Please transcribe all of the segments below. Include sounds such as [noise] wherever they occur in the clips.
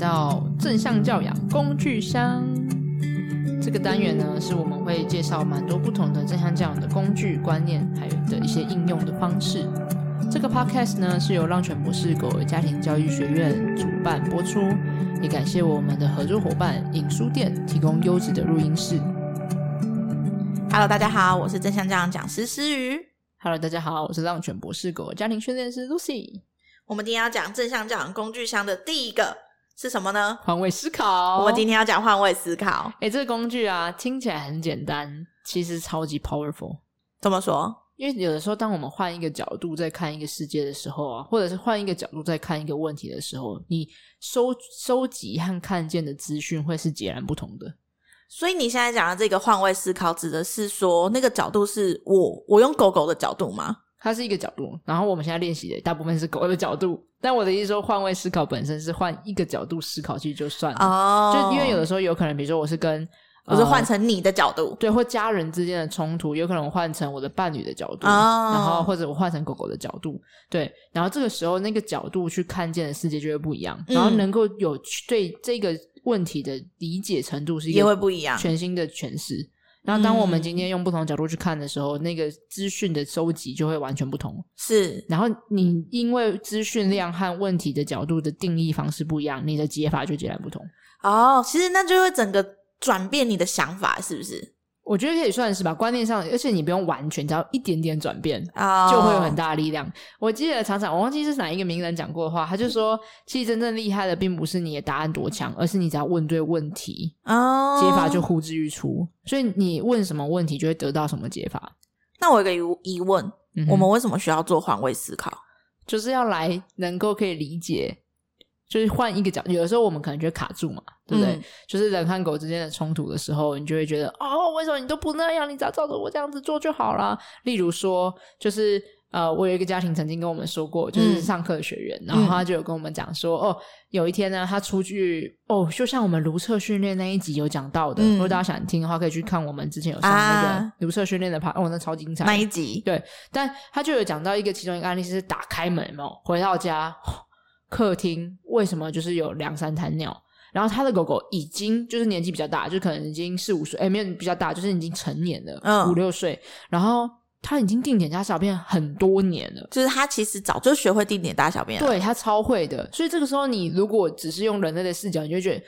到正向教养工具箱。这个单元呢，是我们会介绍蛮多不同的正向教养的工具、观念，还有的一些应用的方式。这个 podcast 呢，是由浪犬博士狗儿家庭教育学院主办播出，也感谢我们的合作伙伴影书店提供优质的录音室。Hello，大家好，我是正向教养讲师思瑜。Hello，大家好，我是浪犬博士狗儿家庭训练师 Lucy。我们今天要讲正向教养工具箱的第一个。是什么呢？换位思考。我们今天要讲换位思考。哎，这个工具啊，听起来很简单，其实超级 powerful。怎么说？因为有的时候，当我们换一个角度在看一个世界的时候啊，或者是换一个角度在看一个问题的时候，你收收集和看见的资讯会是截然不同的。所以你现在讲的这个换位思考，指的是说那个角度是我我用狗狗的角度吗？它是一个角度，然后我们现在练习的大部分是狗的角度。但我的意思说，换位思考本身是换一个角度思考其实就算了。哦，就因为有的时候有可能，比如说我是跟我是换成你的角度，呃，对，或家人之间的冲突，有可能换成我的伴侣的角度，哦，然后或者我换成狗狗的角度，对，然后这个时候那个角度去看见的世界就会不一样，然后能够有对这个问题的理解程度是一个也会不一样，全新的诠释。然后，当我们今天用不同的角度去看的时候，嗯、那个资讯的收集就会完全不同。是，然后你因为资讯量和问题的角度的定义方式不一样，你的解法就截然不同。哦，其实那就会整个转变你的想法，是不是？我觉得可以算是吧，观念上，而且你不用完全，只要一点点转变，oh. 就会有很大的力量。我记得常常，我忘记是哪一个名人讲过的话，他就说，其实真正厉害的，并不是你的答案多强，而是你只要问对问题，哦，oh. 解法就呼之欲出。所以你问什么问题，就会得到什么解法。那我有个疑问，嗯、我们为什么需要做换位思考？就是要来能够可以理解。就是换一个角度，有的时候我们可能就会卡住嘛，对不对？嗯、就是人和狗之间的冲突的时候，你就会觉得哦，为什么你都不那样？你只要照着我这样子做就好了。例如说，就是呃，我有一个家庭曾经跟我们说过，就是上课的学员，嗯、然后他就有跟我们讲说，哦，有一天呢，他出去，哦，就像我们如厕训练那一集有讲到的，嗯、如果大家想听的话，可以去看我们之前有上那个如厕训练的 part，、啊、哦，那超精彩那一集。对，但他就有讲到一个其中一个案例，是打开门哦，回到家。客厅为什么就是有两三滩尿？然后他的狗狗已经就是年纪比较大，就可能已经四五岁，哎，没有比较大，就是已经成年了，嗯，五六岁。然后他已经定点大小便很多年了，就是他其实早就学会定点大小便了，对，他超会的。所以这个时候，你如果只是用人类的视角，你就觉得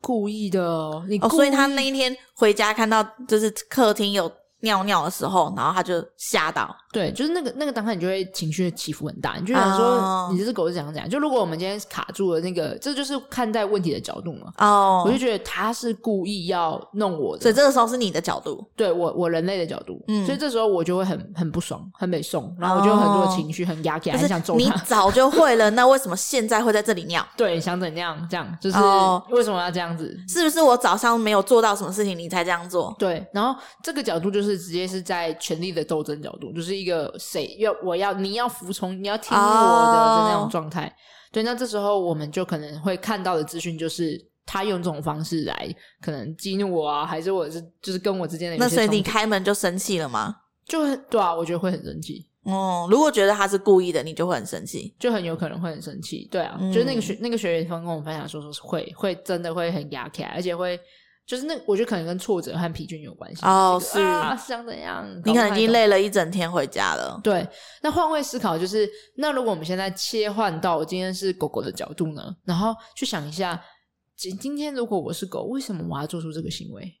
故意的，你故。哦，所以他那一天回家看到就是客厅有。尿尿的时候，然后他就吓到，对，就是那个那个当下，你就会情绪起伏很大，你就想说，oh. 你这只狗是怎样怎样。就如果我们今天卡住了那个，这就是看待问题的角度嘛。哦，oh. 我就觉得他是故意要弄我的，所以这个时候是你的角度，对我我人类的角度，嗯，所以这时候我就会很很不爽，很没送，然后我就很多情绪很压起来，很想揍他。你早就会了，那为什么现在会在这里尿？[laughs] 对，想怎样？这样就是为什么要这样子？是不是我早上没有做到什么事情，你才这样做？对，然后这个角度就是直接是在。权力的斗争角度，就是一个谁要我要你要服从，你要听我的的那种状态。Oh. 对，那这时候我们就可能会看到的资讯，就是他用这种方式来可能激怒我啊，还是我是就是跟我之间的。那所以你开门就生气了吗？就很对啊，我觉得会很生气。哦，如果觉得他是故意的，你就会很生气，就很有可能会很生气。对啊，嗯、就是那个学那个学员方跟我们分享说，说是会会真的会很压起来，而且会。就是那，我觉得可能跟挫折和疲倦有关系。哦，是啊，想怎样？你可能已经累了一整天回家了。对，那换位思考就是，那如果我们现在切换到今天是狗狗的角度呢？然后去想一下，今今天如果我是狗，为什么我要做出这个行为？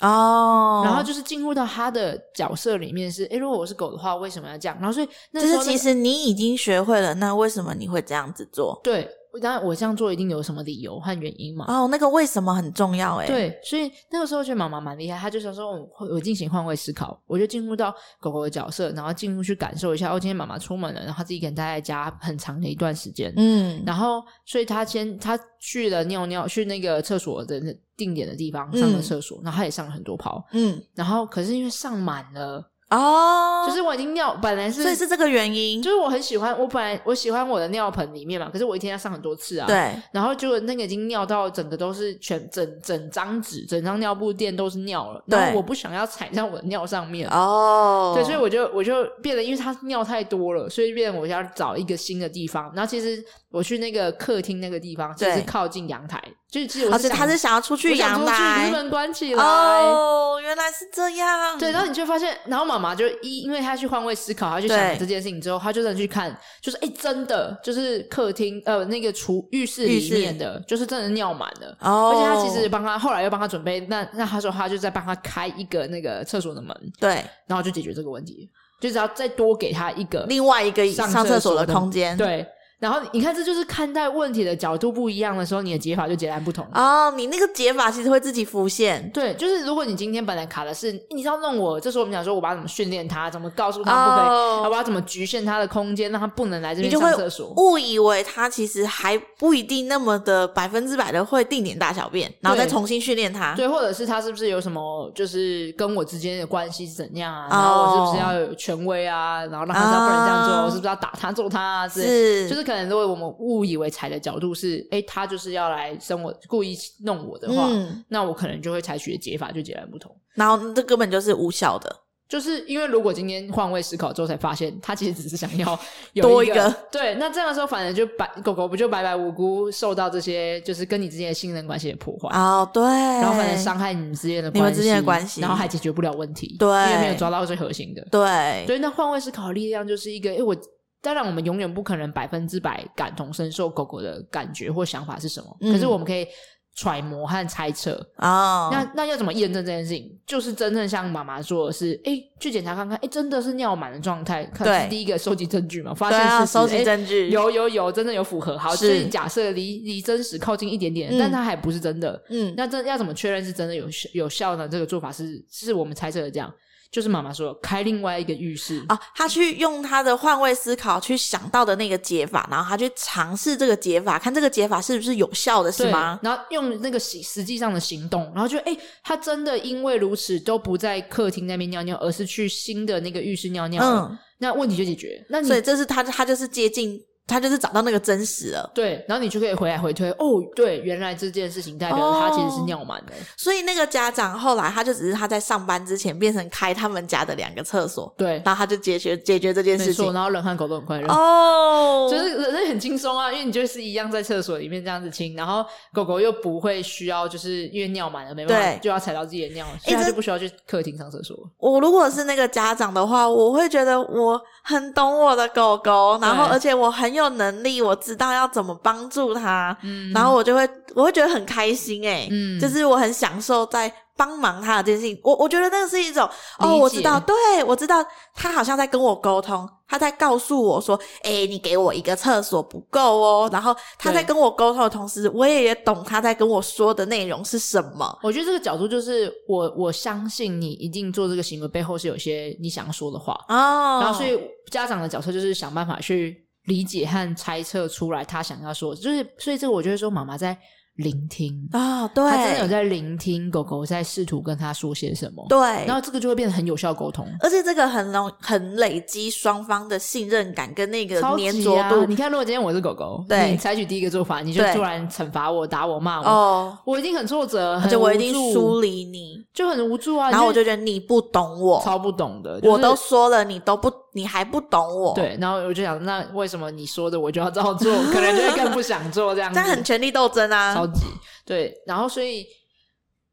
哦，然后就是进入到他的角色里面是，哎，如果我是狗的话，为什么要这样？然后所以，那就是其实你已经学会了，那为什么你会这样子做？对。当然，我这样做一定有什么理由和原因嘛？哦，那个为什么很重要诶。对，所以那个时候觉得妈妈蛮厉害，她就想说我我进行换位思考，我就进入到狗狗的角色，然后进入去感受一下。哦，今天妈妈出门了，然后她自己一个人待在家很长的一段时间，嗯，然后所以她先她去了尿尿，去那个厕所的定点的地方上了厕所，嗯、然后她也上了很多泡，嗯，然后可是因为上满了。哦，就是我已经尿本来是，所以是这个原因，就是我很喜欢我本来我喜欢我的尿盆里面嘛，可是我一天要上很多次啊，对，然后就那个已经尿到整个都是全整整张纸整张尿布垫都是尿了，然后我不想要踩在我的尿上面。哦，对，所以我就我就变得因为它尿太多了，所以变得我要找一个新的地方，然后其实我去那个客厅那个地方就是靠近阳台，就是其实我是他是想要出去阳台，把门关起来哦，原来是这样，对，然后你就发现，然后妈妈就一因为。因为他去换位思考，她去想这件事情之后，她就真的去看，就是哎、欸，真的就是客厅呃那个厨浴室里面的，就是真的尿满了。哦，而且她其实帮他后来又帮他准备，那那他说他就在帮他开一个那个厕所的门，对，然后就解决这个问题，就只要再多给他一个另外一个上厕所的空间，对。然后你看，这就是看待问题的角度不一样的时候，你的解法就截然不同哦。你那个解法其实会自己浮现。对，就是如果你今天本来卡的是你知道弄我，这时候我们想说，我把他怎么训练他，怎么告诉他不可以，哦、我要怎么局限他的空间，让他不能来这边上厕所。误以为他其实还不一定那么的百分之百的会定点大小便，然后再重新训练他。对，或者是他是不是有什么，就是跟我之间的关系是怎样啊？然后我是不是要有权威啊？然后让他知道不能这样做，哦、我是不是要打他揍他啊？是，就是可能如果我们。误以为踩的角度是，哎、欸，他就是要来生我，故意弄我的话，嗯、那我可能就会采取的解法就截然不同。然后这根本就是无效的，就是因为如果今天换位思考之后才发现，他其实只是想要 [laughs] 有一多一个，对，那这样的时候，反而就白狗狗不就白白无辜受到这些，就是跟你之间的信任关系的破坏哦，对，然后反正伤害你们之间的关系，你们之间的关系，然后还解决不了问题，对，因为没有抓到最核心的，对，所以那换位思考的力量就是一个，哎，我。当然，我们永远不可能百分之百感同身受狗狗的感觉或想法是什么。嗯、可是我们可以揣摩和猜测哦。那那要怎么验证这件事情？就是真正像妈妈说的是，哎，去检查看看，哎，真的是尿满的状态。对，是第一个收集证据嘛，发现是、啊、收集证据，有有有，真的有符合。好，所以假设离离真实靠近一点点，嗯、但它还不是真的。嗯，那这要怎么确认是真的有有效呢？这个做法是是我们猜测的这样。就是妈妈说开另外一个浴室啊，他去用他的换位思考去想到的那个解法，然后他去尝试这个解法，看这个解法是不是有效的，是吗？然后用那个实实际上的行动，然后就哎，他真的因为如此都不在客厅那边尿尿，而是去新的那个浴室尿尿，嗯，那问题就解决。那你所以这是他他就是接近。他就是找到那个真实了，对，然后你就可以回来回推，哦，对，原来这件事情代表他其实是尿满的，所以那个家长后来他就只是他在上班之前变成开他们家的两个厕所，对，然后他就解决解决这件事情，然后人和狗都很快乐，哦，就是人很轻松啊，因为你就是一样在厕所里面这样子亲，然后狗狗又不会需要就是因为尿满了没办法就要踩到自己的尿，所以他就不需要去客厅上厕所。我如果是那个家长的话，我会觉得我很懂我的狗狗，然后而且我很有能力，我。知道要怎么帮助他，嗯，然后我就会，我会觉得很开心，诶，嗯，就是我很享受在帮忙他的这件事情。我我觉得那个是一种，哦，我知道，对，我知道，他好像在跟我沟通，他在告诉我说，诶，你给我一个厕所不够哦。然后他在跟我沟通的同时，我也也懂他在跟我说的内容是什么。我觉得这个角度就是，我我相信你一定做这个行为背后是有些你想要说的话哦。然后所以家长的角色就是想办法去。理解和猜测出来他想要说，就是所以这个我就会说妈妈在。聆听啊、哦，对，他真的有在聆听狗狗在试图跟他说些什么，对，然后这个就会变得很有效沟通，而且这个很容很累积双方的信任感跟那个粘着度、啊。你看，如果今天我是狗狗，对，你采取第一个做法，你就突然惩罚我、打我、骂我，哦，我一定很挫折，而且我一定疏离你，就很无助啊。然后我就觉得你不懂我，超不懂的，就是、我都说了，你都不，你还不懂我。对，然后我就想，那为什么你说的我就要照做？可能就会更不想做这样子，[laughs] 但很权力斗争啊，超级。对，然后所以，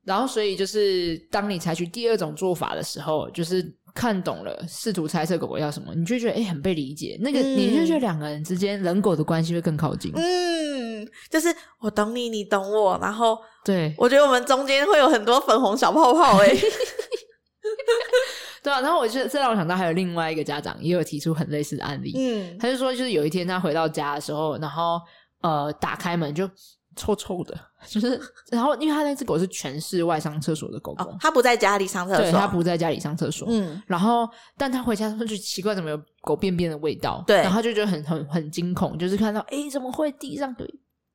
然后所以就是，当你采取第二种做法的时候，就是看懂了，试图猜测狗狗要什么，你就觉得哎，很被理解。那个，嗯、你就觉得两个人之间人狗的关系会更靠近。嗯，就是我懂你，你懂我，然后对，我觉得我们中间会有很多粉红小泡泡哎。[laughs] 对啊，然后我就这让我想到还有另外一个家长也有提出很类似的案例。嗯，他就说，就是有一天他回到家的时候，然后呃，打开门就。臭臭的，就是，然后因为他那只狗是全室外上厕所的狗狗，哦，他不在家里上厕所，对，他不在家里上厕所，嗯，然后但他回家他就奇怪怎么有狗便便的味道，对，然后他就觉得很很很惊恐，就是看到哎怎么会地上对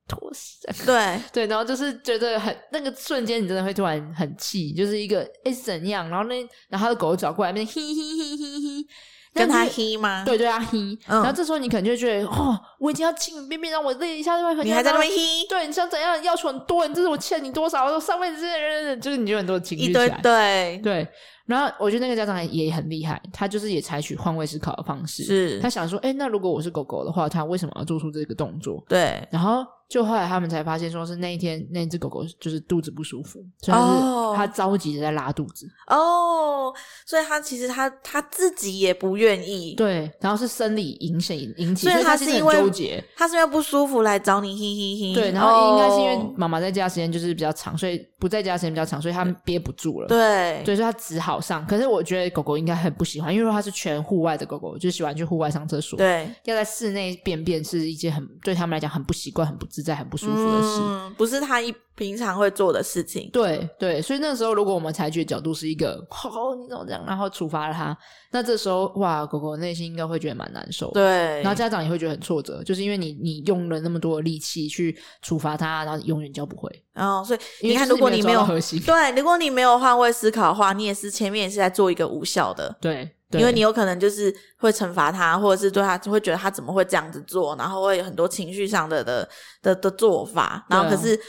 拖死。对 [laughs] 对，然后就是觉得很那个瞬间，你真的会突然很气，就是一个哎是怎样？然后那然后他的狗找过来，那边嘿嘿嘿嘿嘿。跟他嘿吗？对对啊，嘿。然后这时候你可能就觉得，哦，我已经要亲你便便，让我累一下就会很。你还在那边嘿？对，你想怎样？要求很多，你这是我欠你多少？我说上辈子这些人，就是你就很多情绪起来。对对。然后我觉得那个家长也很厉害，他就是也采取换位思考的方式。是。他想说，哎，那如果我是狗狗的话，他为什么要做出这个动作？对。然后。就后来他们才发现，说是那一天那只狗狗就是肚子不舒服，所以是它着急的在拉肚子。哦，所以它其实它它自己也不愿意。对，然后是生理影响引起，所以它是因为纠结，它是因为不舒服来找你，嘿嘿嘿。对，然后应该是因为妈妈在家时间就是比较长，所以不在家时间比较长，所以它憋不住了。对，所以说它只好上。可是我觉得狗狗应该很不喜欢，因为它是全户外的狗狗，就喜欢去户外上厕所。对，要在室内便便是一件很对他们来讲很不习惯、很不自在、很不舒服的。嗯，不是他一平常会做的事情。对对，所以那个时候，如果我们采取的角度是一个“好、哦，你怎么这样”，然后处罚了他，那这时候哇，狗狗内心应该会觉得蛮难受。对，然后家长也会觉得很挫折，就是因为你你用了那么多的力气去处罚他，然后你永远教不会。哦，所以你看，如果你没有，你没有对，如果你没有换位思考的话，你也是前面也是在做一个无效的。对。因为你有可能就是会惩罚他，或者是对他就会觉得他怎么会这样子做，然后会有很多情绪上的的的的做法，然后可是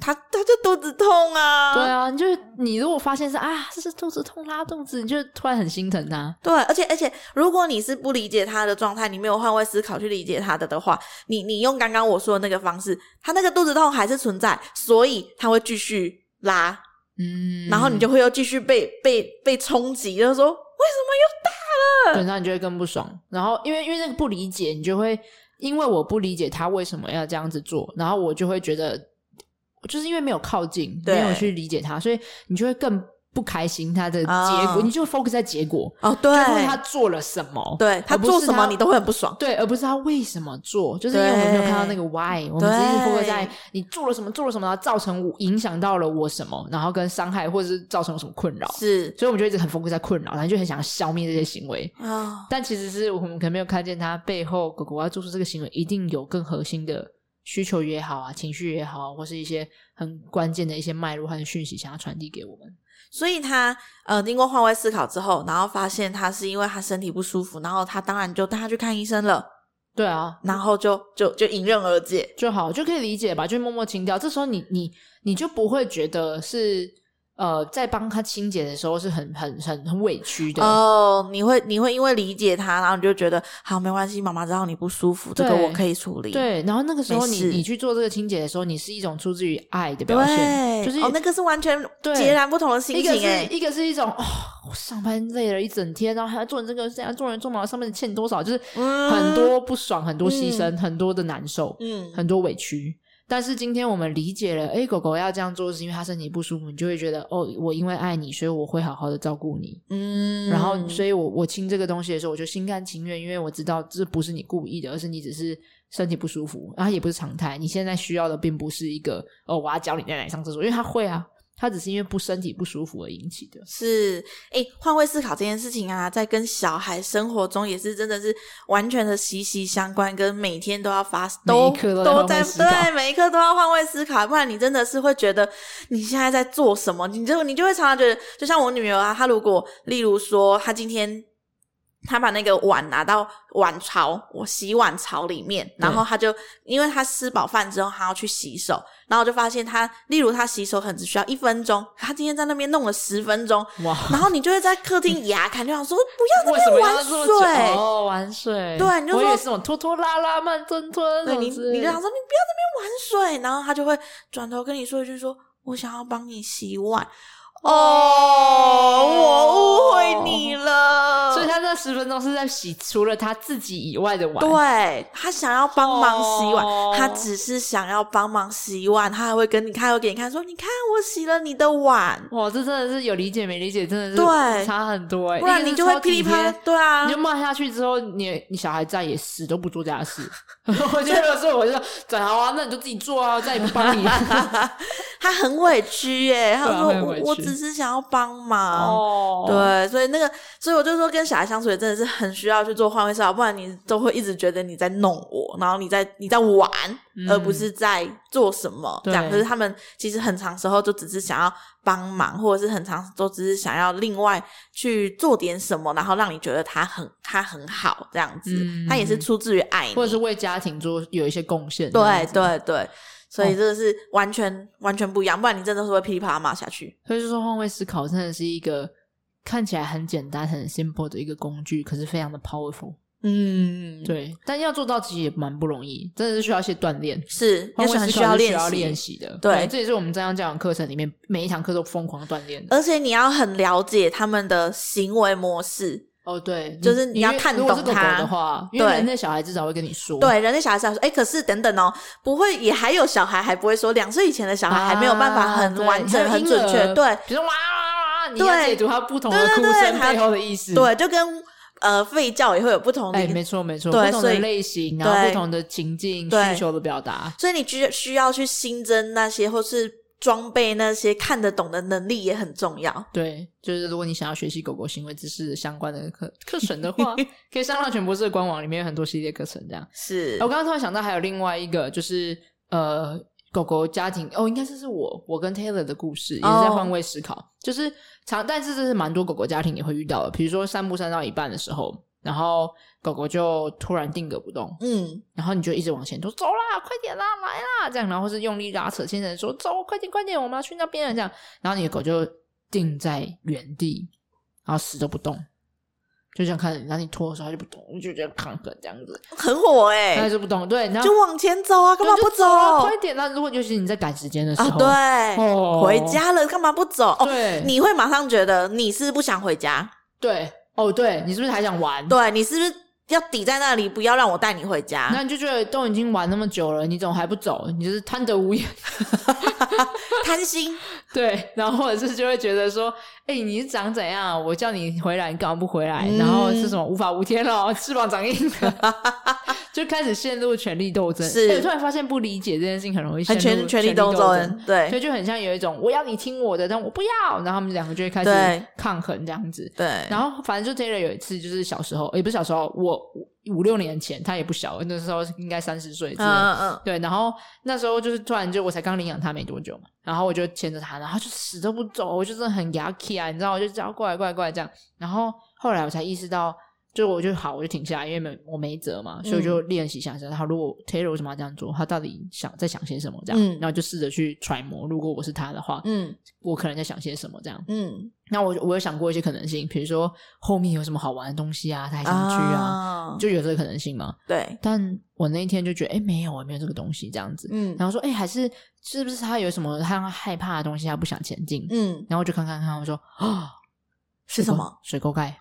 他他就肚子痛啊，对啊，你就你如果发现是啊，这是肚子痛拉肚子，你就突然很心疼他。对，而且而且如果你是不理解他的状态，你没有换位思考去理解他的的话，你你用刚刚我说的那个方式，他那个肚子痛还是存在，所以他会继续拉，嗯，然后你就会又继续被被被冲击，就是说。为什么又大了？对，那你就会更不爽。然后，因为因为那个不理解，你就会因为我不理解他为什么要这样子做，然后我就会觉得，就是因为没有靠近，没有去理解他，所以你就会更。不开心，他的结果，oh. 你就 focus 在结果哦，对，就是他做了什么，对他做什么，你都会很不爽，对，而不是他为什么做，就是因为我们没有看到那个 why，我们只是 focus 在你做了什么，做了什么，然后造成影响到了我什么，然后跟伤害或者是造成了什么困扰，是，所以我们就一直很 focus 在困扰，然后就很想要消灭这些行为。啊，oh. 但其实是我们可能没有看见他背后狗狗要做出这个行为，一定有更核心的需求也好啊，情绪也好，或是一些很关键的一些脉络和讯息想要传递给我们。所以他呃，经过换位思考之后，然后发现他是因为他身体不舒服，然后他当然就带他去看医生了。对啊，然后就就就迎刃而解就好，就可以理解吧，就默默清掉。这时候你你你就不会觉得是。呃，在帮他清洁的时候是很很很很委屈的哦。你会你会因为理解他，然后你就觉得好没关系，妈妈知道你不舒服，这个我可以处理。对，然后那个时候你你去做这个清洁的时候，你是一种出自于爱的表现，就是哦，那个是完全截然不同的心情。一个是一个是一种哦，我上班累了一整天，然后还要做这个，这样做人做毛，上面欠多少，就是很多不爽，很多牺牲，很多的难受，嗯，很多委屈。但是今天我们理解了，诶，狗狗要这样做是因为它身体不舒服，你就会觉得，哦，我因为爱你，所以我会好好的照顾你。嗯，然后，所以我我亲这个东西的时候，我就心甘情愿，因为我知道这不是你故意的，而是你只是身体不舒服，然后也不是常态。你现在需要的并不是一个，哦，我要教你在哪里上厕所，因为它会啊。他只是因为不身体不舒服而引起的。是，哎，换位思考这件事情啊，在跟小孩生活中也是真的是完全的息息相关，跟每天都要发，都都，都在对，每一刻都要换位思考，不然你真的是会觉得你现在在做什么，你就你就会常常觉得，就像我女儿啊，她如果例如说她今天。他把那个碗拿到碗槽，我洗碗槽里面，然后他就，因为他吃饱饭之后，他要去洗手，然后就发现他，例如他洗手可能只需要一分钟，他今天在那边弄了十分钟，哇！然后你就会在客厅牙看，就想说不要在那边玩水。哦，玩水，对，你就说我也是这种拖拖拉拉、慢吞吞，对你，你就想说你不要在那边玩水，然后他就会转头跟你说一句说，说我想要帮你洗碗。哦，我误会你了。所以他那十分钟是在洗除了他自己以外的碗。对，他想要帮忙洗碗，他只是想要帮忙洗碗，他还会跟你看，会给你看，说你看我洗了你的碗。哇，这真的是有理解没理解，真的是对差很多哎。不然你就会噼里啪啦，对啊，你就骂下去之后，你你小孩再也死都不做家事。我觉得所以我就说，整好啊，那你就自己做啊，再也不帮你。[laughs] 他很委屈耶，他说我我只是想要帮忙，哦、对，所以那个，所以我就说跟小孩相处也真的是很需要去做换位思考，不然你都会一直觉得你在弄我，然后你在你在玩，嗯、而不是在做什么这样。可是他们其实很长时候就只是想要帮忙，或者是很长都只是想要另外去做点什么，然后让你觉得他很他很好这样子。嗯、他也是出自于爱你，或者是为家庭做有一些贡献。对对对，所以这个是完全、哦、完全不一样，不然你真的是会噼里啪啦骂下去。所以就说换位思考真的是一个看起来很简单、很 simple 的一个工具，可是非常的 powerful。嗯，对，但要做到其实也蛮不容易，真的是需要一些锻炼，是，也是很需要练习的。对，这也是我们正向教养课程里面每一堂课都疯狂锻炼的。而且你要很了解他们的行为模式。哦，对，就是你要看懂他的话，因为人类小孩至少会跟你说。对，人类小孩至少说，哎，可是等等哦，不会，也还有小孩还不会说，两岁以前的小孩还没有办法很完整、很准确。对，比如说哇哇哇，你要解读他不同的哭声背后的意思。对，就跟。呃，吠叫也会有不同的，哎，没错没错，对，不同的类型，然后不同的情境需求的表达，所以你需需要去新增那些，或是装备那些看得懂的能力也很重要。对，就是如果你想要学习狗狗行为知识相关的课 [laughs] 课程的话，可以上浪犬博士的官网，里面有很多系列课程。这样是。我刚刚突然想到，还有另外一个，就是呃。狗狗家庭哦，应该这是我我跟 Taylor 的故事，也是在换位思考，oh. 就是常，但是这是蛮多狗狗家庭也会遇到的。比如说散步散到一半的时候，然后狗狗就突然定格不动，嗯，然后你就一直往前走，走啦，快点啦，来啦，这样，然后是用力拉扯，牵着说走，快点快点，我们要去那边了，这样，然后你的狗就定在原地，然后死都不动。就这样看着你，然后你拖的时候它就不动，你就觉得抗衡这样子，很火哎、欸，他就不动，对，然后就往前走啊，干嘛不走？快点！那如果尤其你在赶时间的时候，啊、对，哦、回家了，干嘛不走？对、哦，你会马上觉得你是不想回家？对，哦，对，你是不是还想玩？对，你是不是要抵在那里，不要让我带你回家？那你就觉得都已经玩那么久了，你怎么还不走？你就是贪得无厌 [laughs] [laughs] 贪心。对，然后或者是就会觉得说，哎、欸，你是长怎样？我叫你回来，你干嘛不回来？嗯、然后是什么无法无天了，翅膀长硬了，[laughs] 就开始陷入权力斗争。是、欸，突然发现不理解这件事情很容易陷入权权力斗争。对，所以就很像有一种我要你听我的，但我不要，然后他们两个就会开始抗衡这样子。对，然后反正就 Taylor 有一次就是小时候，也不是小时候，我。五六年前，他也不小，那时候应该三十岁。嗯嗯嗯，对。然后那时候就是突然就我才刚领养他没多久嘛，然后我就牵着他，然后就死都不走，我就真的很牙气啊，你知道，我就叫过来过来过来这样。然后后来我才意识到，就我就好，我就停下来，因为没我没辙嘛，所以我就练习想象，他如果 Taylor 为什么要这样做，他到底想在想些什么这样，嗯、然后就试着去揣摩，如果我是他的话，嗯，我可能在想些什么这样，嗯。那我我有想过一些可能性，比如说后面有什么好玩的东西啊，他还想去啊，就有这个可能性嘛。对，但我那一天就觉得，哎，没有，我没有这个东西，这样子。嗯，然后说，哎，还是是不是他有什么他害怕的东西，他不想前进？嗯，然后我就看看看，我说啊，[gasps] 是什么？水沟盖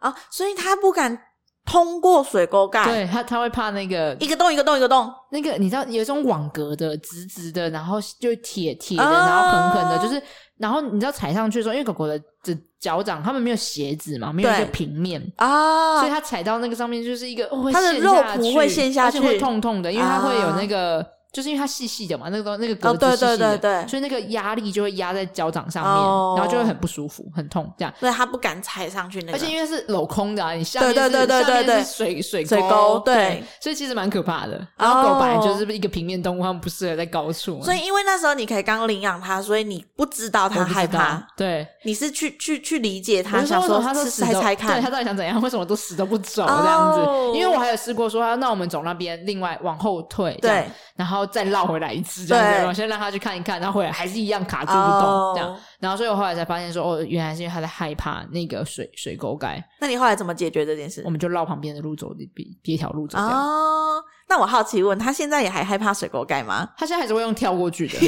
啊，所以他不敢通过水沟盖。对他，他会怕那个一个洞一个洞一个洞，那个你知道有一种网格的直直的，然后就铁铁的，然后横横的，就是。然后你知道踩上去的时候，因为狗狗的这脚掌，它们没有鞋子嘛，没有一个平面啊，所以它踩到那个上面就是一个，哦、它的肉不会陷下去，而且会痛痛的，因为它会有那个。就是因为它细细的嘛，那个那个格子细细的，哦、对对对对，所以那个压力就会压在脚掌上面，哦、然后就会很不舒服、很痛，这样。所以它不敢踩上去那个。而且因为是镂空的啊，你下面是对对对对对对，是水水沟，水沟对，对，所以其实蛮可怕的。然后狗本来就是一个平面动物，它们不适合在高处。所以因为那时候你可以刚领养它，所以你不知道它害怕。对，你是去去去理解它，想说它是猜猜看，对，它到底想怎样？为什么都死都不走这样子？哦、因为我还有试过说，那我们走那边，另外往后退，对，然后再绕回来一次。这样子，我先让他去看一看，然后回来还是一样卡住不动，oh. 这样。然后，所以我后来才发现说，哦，原来是因为他在害怕那个水水沟盖。那你后来怎么解决这件事？我们就绕旁边的路走，别别条路走。哦，oh. 那我好奇问，他现在也还害怕水沟盖吗？他现在还是会用跳过去的。[laughs]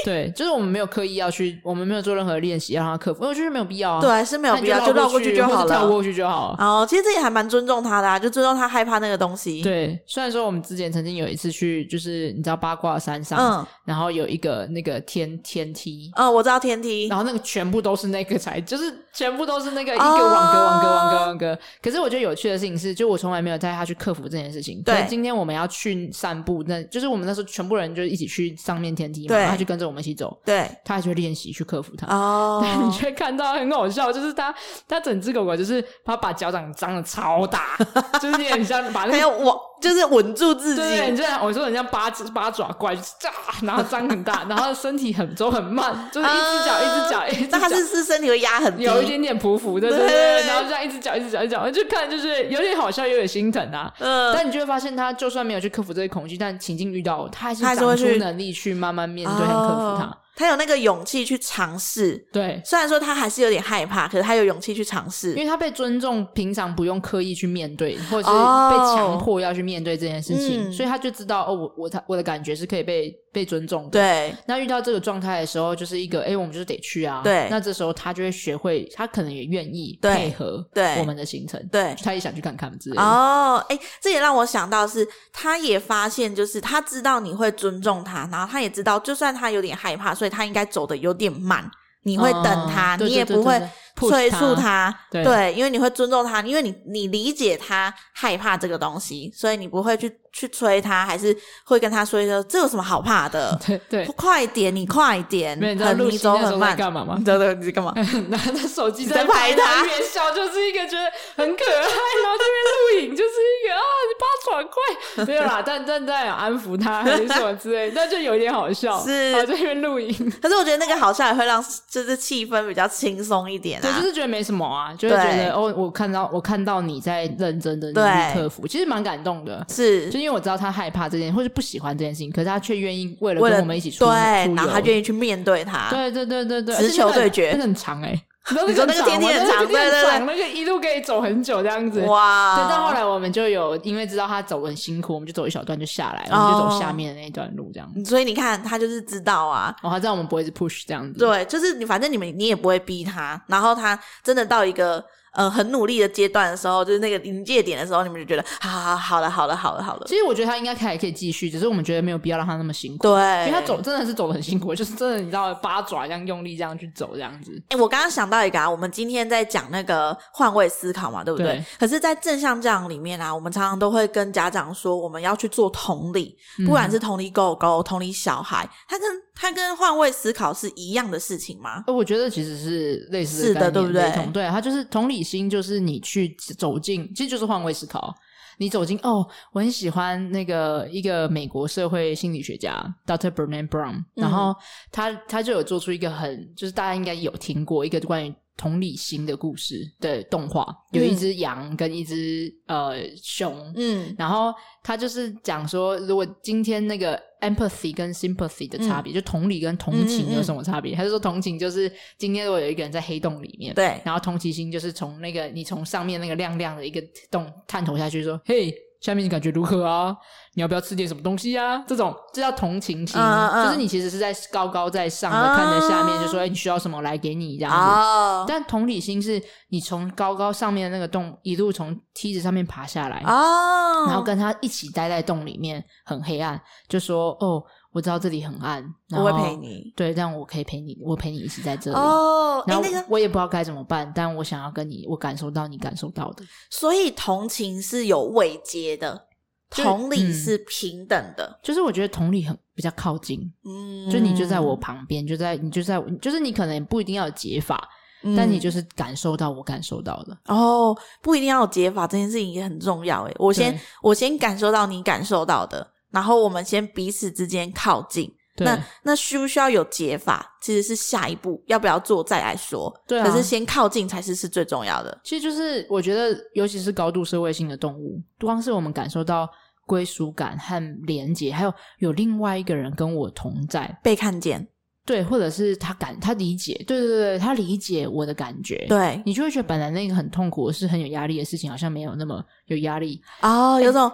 [laughs] 对，就是我们没有刻意要去，我们没有做任何练习要让他克服，因为我觉得没有必要啊。对，是没有必要，就绕过去就好了，跳过去就好了。哦，其实这也还蛮尊重他的啊，就尊重他害怕那个东西。对，虽然说我们之前曾经有一次去，就是你知道八卦山上，嗯，然后有一个那个天天梯，嗯，我知道天梯，然后那个全部都是那个才，就是全部都是那个一个网格网格网格网格。可是我觉得有趣的事情是，就我从来没有带他去克服这件事情。对，今天我们要去散步，那就是我们那时候全部人就一起去上面天梯嘛，然后他就跟着我们一起走。对。他还去练习去克服它哦，[laughs] 但你却看到很好笑，就是他他整只狗狗就是他把脚掌张的超大，[laughs] 就是你很像把那个往就是稳住自己。对，你这样我说人家八只八爪怪，就是炸，然后张很大，然后身体很走很慢，就是一只脚、uh, 一只脚一只脚。那他是是身体会压很低，有一点点匍匐，对对对。然后这样一只脚一只脚一只脚，就看就是有点好笑，有点心疼啊。嗯。但你就会发现，他就算没有去克服这些恐惧，但情境遇到，他还是长出能力去慢慢面对和克服它。他有那个勇气去尝试，对，虽然说他还是有点害怕，可是他有勇气去尝试，因为他被尊重，平常不用刻意去面对，或者是被强迫要去面对这件事情，所以他就知道哦，我我他我的感觉是可以被被尊重的。对，那遇到这个状态的时候，就是一个哎，我们就是得去啊。对，那这时候他就会学会，他可能也愿意配合对我们的行程，对，他也想去看看之类的。哦，哎，这也让我想到是，他也发现，就是他知道你会尊重他，然后他也知道，就算他有点害怕，所以他应该走的有。点慢，你会等他，嗯、你也不会催促他，对，对，因为你会尊重他，因为你你理解他害怕这个东西，所以你不会去。去催他，还是会跟他说一说，这有什么好怕的？[laughs] 对对，快点，你快点，很你走很慢，干嘛吗？对对，你在干嘛？[laughs] 拿着手机在拍他，一边笑，就是一个觉得很可爱，然后这边录影，就是一个啊，你八爪怪，没有啦，但但在安抚他还是什么之类，那就有一点好笑，是，在这边录影。可是我觉得那个好笑也会让就是气氛比较轻松一点啊，对，就是觉得没什么啊，就会觉得哦，我看到我看到你在认真的努力克服，其实蛮感动的，是。因为我知道他害怕这件，或是不喜欢这件事情，可是他却愿意为了跟我们一起出，对，然后他愿意去面对他，对对对对对，直球对决，那个很长哎，[laughs] 你说那个天天很长，对对对，那个一路可以走很久这样子，哇！对，但后来我们就有因为知道他走很辛苦，我们就走一小段就下来，我们就走下面的那一段路这样。所以你看，他就是知道啊，哦，他知道我们不会是 push 这样子，对，就是你反正你们你也不会逼他，然后他真的到一个。呃，很努力的阶段的时候，就是那个临界点的时候，你们就觉得，好好好了，好了，好了，好了。其实我觉得他应该还可以继续，只是我们觉得没有必要让他那么辛苦。对，因为他走真的是走得很辛苦，就是真的，你知道，八爪一样用力这样去走这样子。哎、欸，我刚刚想到一个啊，我们今天在讲那个换位思考嘛，对不对？对。可是，在正向教养里面啊，我们常常都会跟家长说，我们要去做同理，不管是同理狗狗、同理小孩，他跟他跟换位思考是一样的事情吗？我觉得其实是类似的，对不对？对，他就是同理心，就是你。去走进，其实就是换位思考。你走进哦，我很喜欢那个一个美国社会心理学家 Dr. Brené Brown，嗯，然后他他就有做出一个很，就是大家应该有听过一个关于同理心的故事的动画，有一只羊跟一只呃熊，嗯，然后他就是讲说，如果今天那个。empathy 跟 sympathy 的差别，嗯、就同理跟同情有什么差别？他、就说同情就是今天如果有一个人在黑洞里面，对，然后同情心就是从那个你从上面那个亮亮的一个洞探头下去说，嘿。下面你感觉如何啊？你要不要吃点什么东西啊？这种这叫同情心，uh, uh, 就是你其实是在高高在上的看着下面，uh, 就说：“哎，你需要什么来给你这样子。” uh, 但同理心是你从高高上面的那个洞一路从梯子上面爬下来，uh, 然后跟他一起待在洞里面，很黑暗，就说：“哦。”我知道这里很暗，我会陪你。对，但我可以陪你，我陪你一起在这里。哦，然后我也不知道该怎么办，但我想要跟你，我感受到你感受到的。所以同情是有位阶的，同理是平等的。就是我觉得同理很比较靠近，嗯，就你就在我旁边，就在你就在，就是你可能不一定要有解法，但你就是感受到我感受到的。哦，不一定要有解法，这件事情也很重要。诶，我先我先感受到你感受到的。然后我们先彼此之间靠近，那那需不需要有解法？其实是下一步要不要做再来说。对啊，可是先靠近才是是最重要的。其实就是我觉得，尤其是高度社会性的动物，光是我们感受到归属感和连接，还有有另外一个人跟我同在，被看见，对，或者是他感他理解，对对对，他理解我的感觉，对，你就会觉得本来那个很痛苦、是很有压力的事情，好像没有那么有压力哦，有种。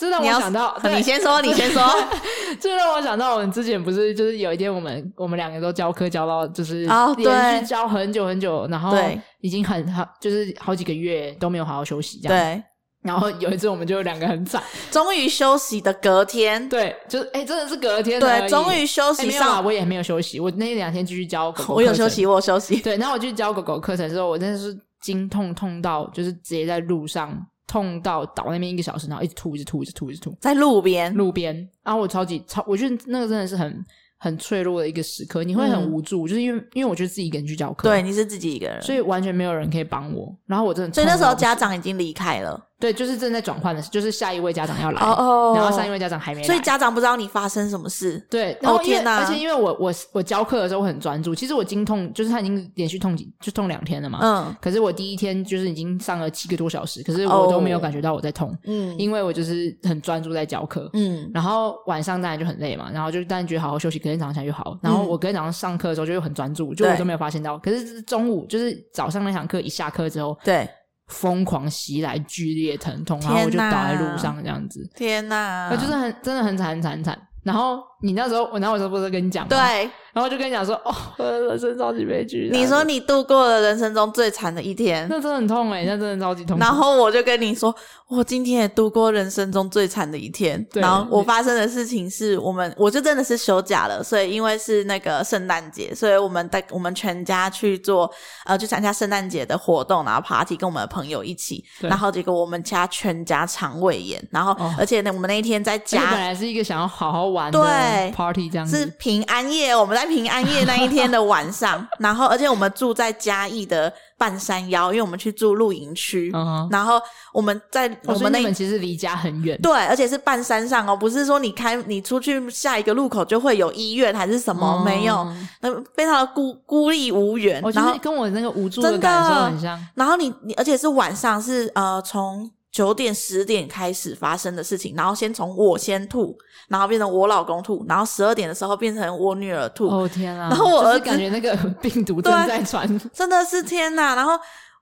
这让我想到，你，先说，[laughs] 你先说。这让我想到，我们之前不是就是有一天，我们我们两个都教课教到，就是连续教很久很久，然后已经很好，就是好几个月都没有好好休息这样。对。然后有一次，我们就两个很惨，终于休息的隔天，对，就是哎，真的是隔天。对，终于休息上，欸、我也没有休息，我那两天继续教狗狗。我有休息，我有休息。对，然后我去教狗狗课程的时候，我真的是经痛痛到，就是直接在路上。痛到倒那边一个小时，然后一直吐，一直吐，一直吐，一直吐，在路边，路边。然后我超级超，我觉得那个真的是很很脆弱的一个时刻，你会很无助，嗯、就是因为因为我觉得自己一个人去教课，对，你是自己一个人，所以完全没有人可以帮我。然后我真的，所以那时候家长已经离开了，对，就是正在转换的，就是下一位家长要来，哦哦，然后上一位家长还没来，所以家长不知道你发生什么事。对，然后哦天哪！而且因为我我我教课的时候我很专注，其实我经痛就是他已经连续痛几就痛两天了嘛，嗯，可是我第一天就是已经上了七个多小时，可是我都没有感觉到我在痛，嗯，因为我就是很专注在教课，嗯，然后晚上当然就很累嘛，然后就当然觉得好好休息，隔天早上起来就好，然后我隔天早上上课的时候就又很专注，就我都没有发现到，可是中午就是早上那堂课一下课之后，对。疯狂袭来，剧烈疼痛，然后我就倒在路上，这样子。天哪！那就是很，真的很惨，很惨，很惨。然后你那时候，我那时候不是跟你讲吗？对。然后就跟你讲说，哦，我的人生超级悲剧。你说你度过了人生中最惨的一天，那真的很痛哎，那真的超级痛。然后我就跟你说，我今天也度过人生中最惨的一天。对。然后我发生的事情是我们，我就真的是休假了，所以因为是那个圣诞节，所以我们带我们全家去做呃去参加圣诞节的活动，然后 party 跟我们的朋友一起。然后结果我们家全家肠胃炎，然后而且呢，我们那一天在家本来是一个想要好好玩的 party 这样子，是平安夜，我们在平安夜那一天的晚上，[laughs] 然后而且我们住在嘉义的半山腰，因为我们去住露营区，uh huh. 然后我们在我们那边其实离家很远，对，而且是半山上哦，不是说你开你出去下一个路口就会有医院还是什么，uh 没有，那非常的孤孤立无援，然后跟我那个无助的感受很像。然后你你而且是晚上是呃从。九点十点开始发生的事情，然后先从我先吐，然后变成我老公吐，然后十二点的时候变成我女儿吐。哦天啊！然后我儿子感觉那个 [laughs] 病毒正在传，真的是天呐！然后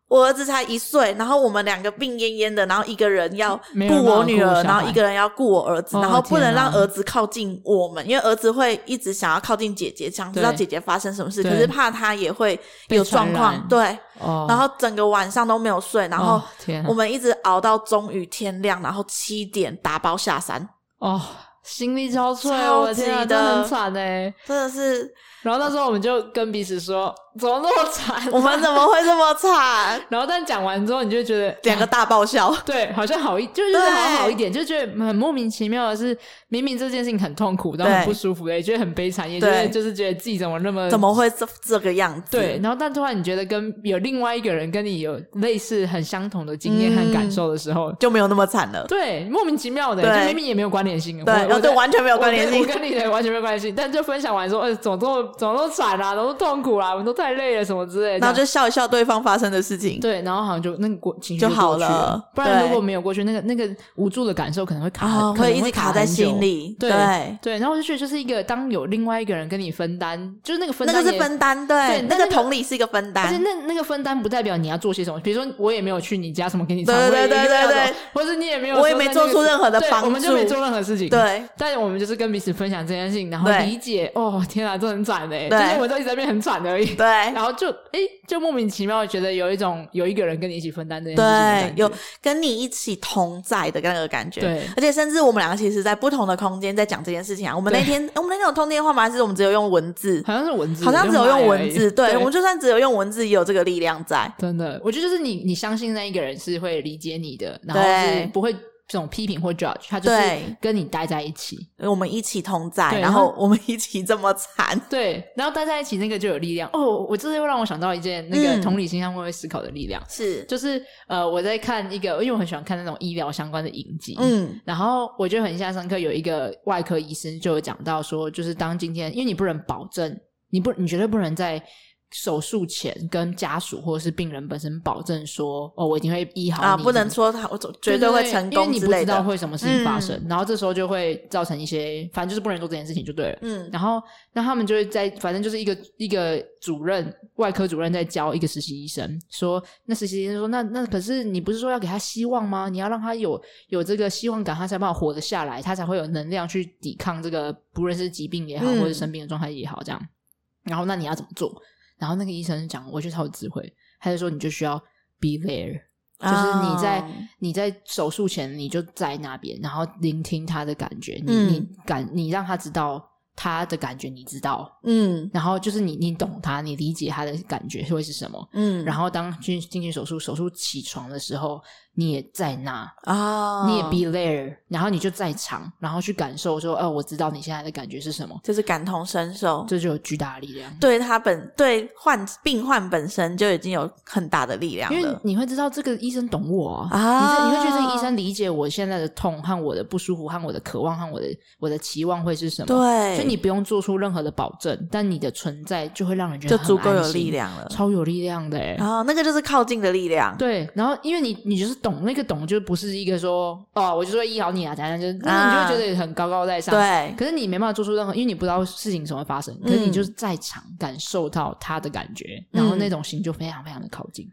我儿子才一岁，然后我们两个病恹恹的，然后一个人要顾我女儿，然后一个人要顾我儿子，然后不能让儿子靠近我们，因为儿子会一直想要靠近姐姐，想知道姐姐发生什么事，可是怕他也会有状况，对。哦，然后整个晚上都没有睡，然后我们一直熬到终于天亮，然后七点打包下山。哦，心力交瘁，超级的，真的很惨哎，真的是。然后那时候我们就跟彼此说。怎么那么惨？我们怎么会这么惨？[laughs] 然后但讲完之后，你就觉得两个大爆笑，对，好像好一，就就是好好一点，就觉得很莫名其妙的是，明明这件事情很痛苦，然后很不舒服，也觉得很悲惨，也觉得就是觉得自己怎么那么怎么会这这个样子？对，然后但突然你觉得跟有另外一个人跟你有类似很相同的经验和感受的时候，就没有那么惨了。对，莫名其妙的，就明明也没有关联性，对，对，完全没有关联性，我跟你的完全没有关联性，但就分享完说，哎，怎么这么怎么都惨啊，怎么都痛苦啊，我们都太累了什么之类的。然后就笑一笑对方发生的事情，对，然后好像就那个过情绪就好了。不然如果没有过去，那个那个无助的感受可能会卡，会一直卡在心里。对对，然后我就觉得就是一个，当有另外一个人跟你分担，就是那个分担，那个是分担，对，那个同理是一个分担。而且那那个分担不代表你要做些什么，比如说我也没有去你家什么给你，对对对对对，或者你也没有，我也没做出任何的帮助，我们就没做任何事情。对，但是我们就是跟彼此分享这件事情，然后理解。哦，天啊，这很惨哎，就是我们都一直在变很惨而已。对，然后就哎，就莫名其妙觉得有一种有一个人跟你一起分担这件事情，对，有跟你一起同在的那个感觉。对，而且甚至我们两个其实，在不同的空间在讲这件事情啊。我们那天，我们那天有通电话吗？还是我们只有用文字？好像是文字，好像只有用文字。对，我们就算只有用文字，也有这个力量在。真的，我觉得就是你，你相信那一个人是会理解你的，然后是不会。这种批评或 judge，他就是跟你待在一起，我们一起同在，然后我们一起这么惨，[laughs] 对，然后待在一起那个就有力量。哦，我这又让我想到一件那个同理心上会会思考的力量，是。就是呃，我在看一个，因为我很喜欢看那种医疗相关的影集，嗯，然后我就很印象深刻，有一个外科医生就有讲到说，就是当今天，因为你不能保证，你不，你绝对不能在。手术前跟家属或者是病人本身保证说，哦，我一定会医好你。啊，不能说他我绝对会成功，因为你不知道会什么事情发生，嗯、然后这时候就会造成一些，反正就是不能做这件事情就对了。嗯，然后那他们就会在，反正就是一个一个主任，外科主任在教一个实习医生说，那实习医生说，那那可是你不是说要给他希望吗？你要让他有有这个希望感，他才办法活得下来，他才会有能量去抵抗这个不论是疾病也好，嗯、或者生病的状态也好，这样。然后那你要怎么做？然后那个医生讲，我觉得超有智慧，他就说你就需要 be there，、oh. 就是你在你在手术前你就在那边，然后聆听他的感觉，你、嗯、你感你让他知道他的感觉你知道，嗯，然后就是你你懂他，你理解他的感觉会是什么，嗯，然后当进进行手术，手术起床的时候，你也在那啊，你也 be there，然后你就在场，然后去感受说，哦，我知道你现在的感觉是什么，就是感同身受，这就有巨大的力量，对他本对患病患本身就已经有很大的力量了，因为你会知道这个医生懂我啊，啊。你，你会觉得这个医生理解我现在的痛和我的不舒服和我的渴望和我的我的期望会是什么，对。你不用做出任何的保证，但你的存在就会让人觉得就足够有力量了，超有力量的哎。然后那个就是靠近的力量，对。然后因为你你就是懂那个懂，就不是一个说哦，我就说医好你啊，怎样就那你就会觉得很高高在上。对。可是你没办法做出任何，因为你不知道事情怎么发生。可是你就是在场感受到他的感觉，然后那种心就非常非常的靠近。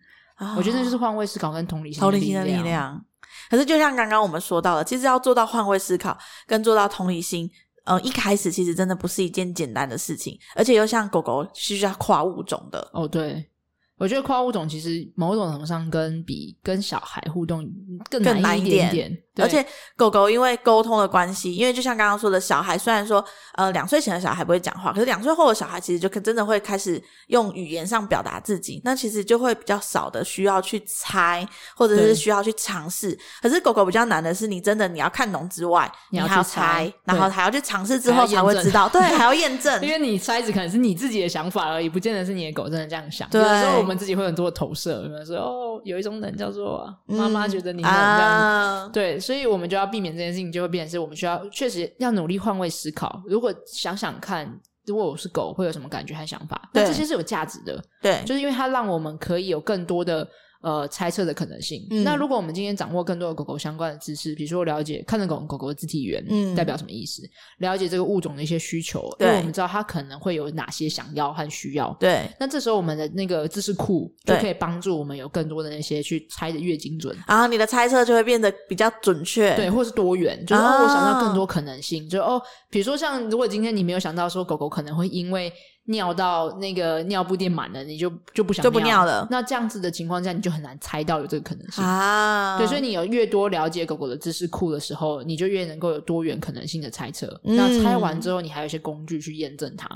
我觉得那就是换位思考跟同理心同理心的力量。可是就像刚刚我们说到的，其实要做到换位思考跟做到同理心。嗯，一开始其实真的不是一件简单的事情，而且又像狗狗需要跨物种的哦，对。我觉得跨物种其实某种程度上跟比跟小孩互动更难一点。点，而且狗狗因为沟通的关系，因为就像刚刚说的，小孩虽然说呃两岁前的小孩不会讲话，可是两岁后的小孩其实就真的会开始用语言上表达自己，那其实就会比较少的需要去猜或者是需要去尝试。可是狗狗比较难的是，你真的你要看懂之外，你还要猜，然后还要去尝试之后才会知道，对，[laughs] 还要验证，因为你猜子可能是你自己的想法而已，不见得是你的狗真的这样想。有时候。我们自己会很多投射，比如说哦，有一种人叫做妈妈觉得你很这样、对，所以我们就要避免这件事情，就会变成是我们需要确实要努力换位思考。如果想想看，如果我是狗，会有什么感觉和想法？那这些是有价值的，对，就是因为它让我们可以有更多的。呃，猜测的可能性。嗯、那如果我们今天掌握更多的狗狗相关的知识，比如说了解看着狗狗狗的肢体语言，嗯，代表什么意思？了解这个物种的一些需求，对，因为我们知道它可能会有哪些想要和需要。对，那这时候我们的那个知识库就可以帮助我们有更多的那些去猜的越精准，然后你的猜测就会变得比较准确，对，或是多元，就是、啊、哦，我想到更多可能性，就哦，比如说像如果今天你没有想到说狗狗可能会因为。尿到那个尿布垫满了，你就就不想尿，就不尿了。那这样子的情况下，你就很难猜到有这个可能性啊。对，所以你有越多了解狗狗的知识库的时候，你就越能够有多元可能性的猜测。嗯。那猜完之后，你还有一些工具去验证它。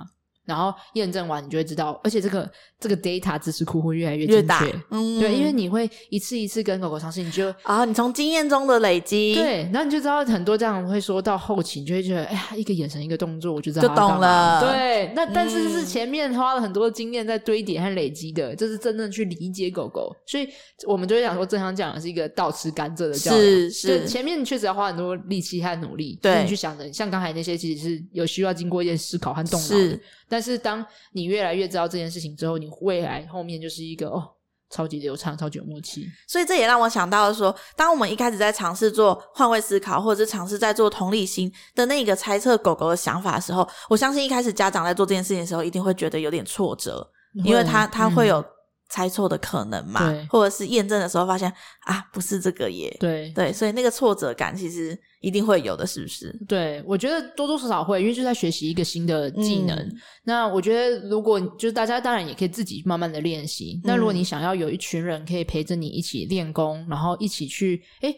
然后验证完，你就会知道，而且这个这个 data 知识库会越来越精确，嗯，对，因为你会一次一次跟狗狗尝试，你就啊，你从经验中的累积，对，然后你就知道很多这样会说到后期，你就会觉得，哎呀，一个眼神，一个动作，我就知道就懂了，对。那但是是前面花了很多经验在堆叠和累积的，这是真正去理解狗狗，所以我们就会讲说，正常讲的是一个倒吃甘蔗的教育，是。是，前面确实要花很多力气和努力，对，你去想的，像刚才那些其实是有需要经过一些思考和动脑的。但是当你越来越知道这件事情之后，你未来后面就是一个哦，超级流畅、超级有默契。所以这也让我想到了说，当我们一开始在尝试做换位思考，或者是尝试在做同理心的那个猜测狗狗的想法的时候，我相信一开始家长在做这件事情的时候，一定会觉得有点挫折，因为他他会有。猜错的可能嘛？对，或者是验证的时候发现啊，不是这个耶。对对，所以那个挫折感其实一定会有的，是不是？对，我觉得多多少少会，因为就在学习一个新的技能。嗯、那我觉得，如果就是大家当然也可以自己慢慢的练习。嗯、那如果你想要有一群人可以陪着你一起练功，然后一起去诶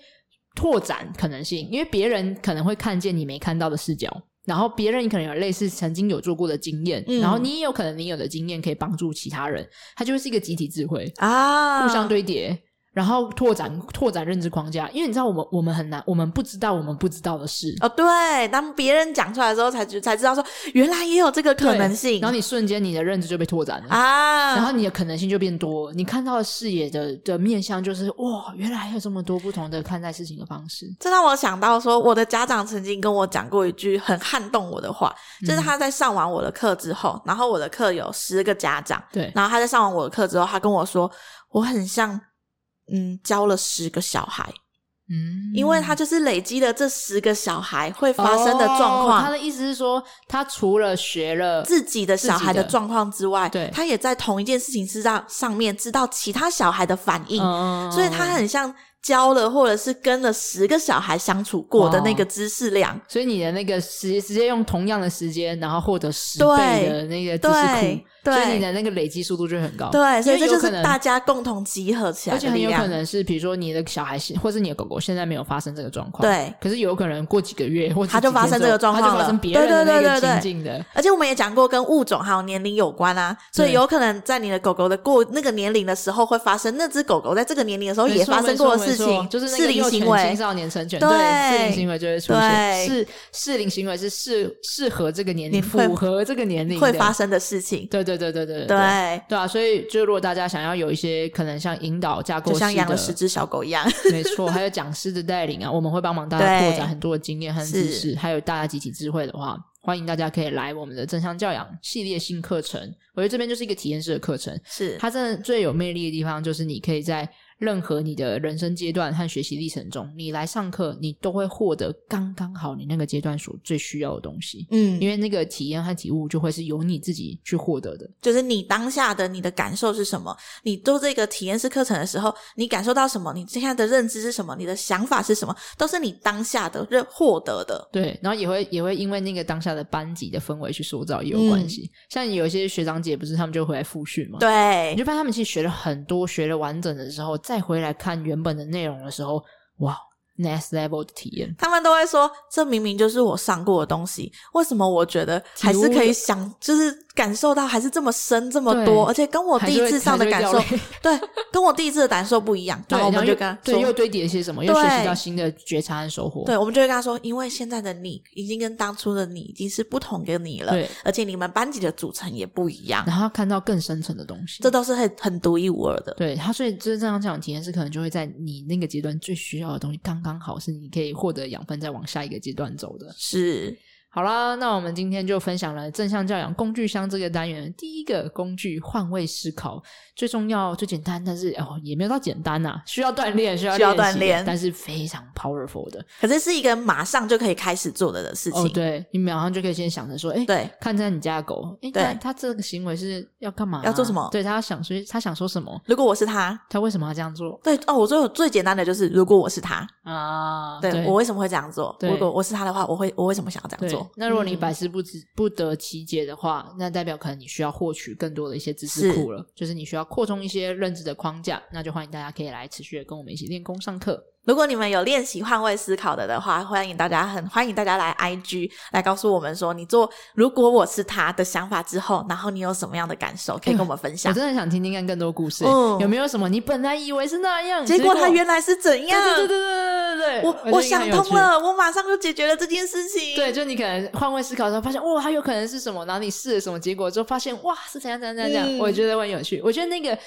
拓展可能性，因为别人可能会看见你没看到的视角。然后别人可能有类似曾经有做过的经验，嗯、然后你也有可能你有的经验可以帮助其他人，它就会是一个集体智慧啊，互相堆叠。然后拓展拓展认知框架，因为你知道我们我们很难，我们不知道我们不知道的事哦。对，当别人讲出来的时候才，才才知道说原来也有这个可能性。然后你瞬间你的认知就被拓展了啊，然后你的可能性就变多，你看到的视野的的面向就是哇，原来还有这么多不同的看待事情的方式。这让我想到说，我的家长曾经跟我讲过一句很撼动我的话，就是他在上完我的课之后，嗯、然后我的课有十个家长，对，然后他在上完我的课之后，他跟我说，我很像。嗯，教了十个小孩，嗯，因为他就是累积了这十个小孩会发生的状况。哦，他的意思是说，他除了学了自己的小孩的状况之外，对，他也在同一件事情之上上面知道其他小孩的反应，嗯，所以他很像。教了或者是跟了十个小孩相处过的那个知识量，所以你的那个时直接用同样的时间，然后获得十倍的那个知识库。对，所以你的那个累积速度就很高。对，所以这就是大家共同集合起来的。而且很有可能是，比如说你的小孩，或是你的狗狗，现在没有发生这个状况。对。可是有可能过几个月，或它就发生这个状况了。它就发生别人的那个情境的。而且我们也讲过，跟物种还有年龄有关啊。所以有可能在你的狗狗的过那个年龄的时候，会发生那只狗狗在这个年龄的时候也发生过的事情，就是适龄行为。青少年成犬，对，适龄行为就会出现。适适龄行为是适适合这个年龄，符合这个年龄会发生的事情。对对对对对对。对对啊，所以就如果大家想要有一些可能像引导架构就像养了十只小狗一样，[laughs] 没错，还有讲师的带领啊，我们会帮忙大家拓展很多的经验和知识，还有大家集体智慧的话，欢迎大家可以来我们的正向教养系列新课程。我觉得这边就是一个体验式的课程，是它真的最有魅力的地方，就是你可以在。任何你的人生阶段和学习历程中，你来上课，你都会获得刚刚好你那个阶段所最需要的东西。嗯，因为那个体验和体悟就会是由你自己去获得的，就是你当下的你的感受是什么？你做这个体验式课程的时候，你感受到什么？你现在的认知是什么？你的想法是什么？都是你当下的认获得的。对，然后也会也会因为那个当下的班级的氛围去塑造也有关系。嗯，像有一些学长姐不是他们就回来复训嘛？对，你就发现他们其实学了很多，学了完整的时候。再回来看原本的内容的时候，哇！Next level 的体验，他们都会说：“这明明就是我上过的东西，为什么我觉得还是可以想，就是感受到还是这么深这么多，而且跟我第一次上的感受，[laughs] 对，跟我第一次的感受不一样。”然后我们就跟他说：“对，又堆叠了些什么？又学习到新的觉察和收获。”对，我们就会跟他说：“因为现在的你已经跟当初的你已经是不同的你了，对，而且你们班级的组成也不一样，然后看到更深层的东西，这都是很很独一无二的。对他，所以就是这样讲，体验是可能就会在你那个阶段最需要的东西，刚刚好是你可以。获得养分，再往下一个阶段走的是。好啦，那我们今天就分享了正向教养工具箱这个单元第一个工具——换位思考。最重要、最简单，但是哦，也没有到简单呐、啊，需要锻炼，需要需要锻炼，但是非常 powerful 的。可是是一个马上就可以开始做的的事情。哦，对，你马上就可以先想着说，哎，对，看在你家的狗，哎，对，他这个行为是要干嘛、啊？要做什么？对，他要想说，他想说什么？如果我是他，他为什么要这样做？对，哦，我最最简单的就是，如果我是他啊，对，对我为什么会这样做？如果我是他的话，我会我为什么想要这样做？那如果你百思不知不得其解的话，那代表可能你需要获取更多的一些知识库了，就是你需要扩充一些认知的框架，那就欢迎大家可以来持续的跟我们一起练功上课。如果你们有练习换位思考的的话，欢迎大家很欢迎大家来 IG 来告诉我们说，你做如果我是他的想法之后，然后你有什么样的感受，可以跟我们分享。[laughs] 我真的想听听看更多故事，嗯、有没有什么你本来以为是那样，结果他原来是怎样？对对对对对对对，我我，我想通了，我马上就解决了这件事情。对，就你可能换位思考的时候，发现哇，他有可能是什么，然后你试了什么结果之后，发现哇，是怎样怎样怎样，嗯、我觉得很有趣。我觉得那个。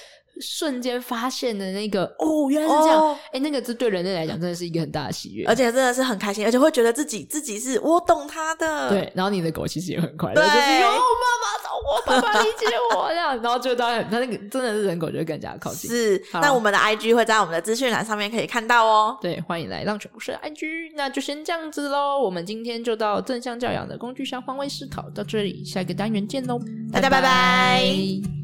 瞬间发现的那个哦，原来是这样，哎、欸，那个这对人类来讲真的是一个很大的喜悦，而且真的是很开心，而且会觉得自己自己是我懂他的，对。然后你的狗其实也很快乐，就是哟，妈妈找我，爸爸理解我这样，然后就当然他那个真的是人狗就会更加靠近。是，那我们的 IG 会在我们的资讯栏上面可以看到哦。对，欢迎来浪犬不是 IG，那就先这样子喽。我们今天就到正向教养的工具箱换位思考到这里，下一个单元见喽，大家拜拜。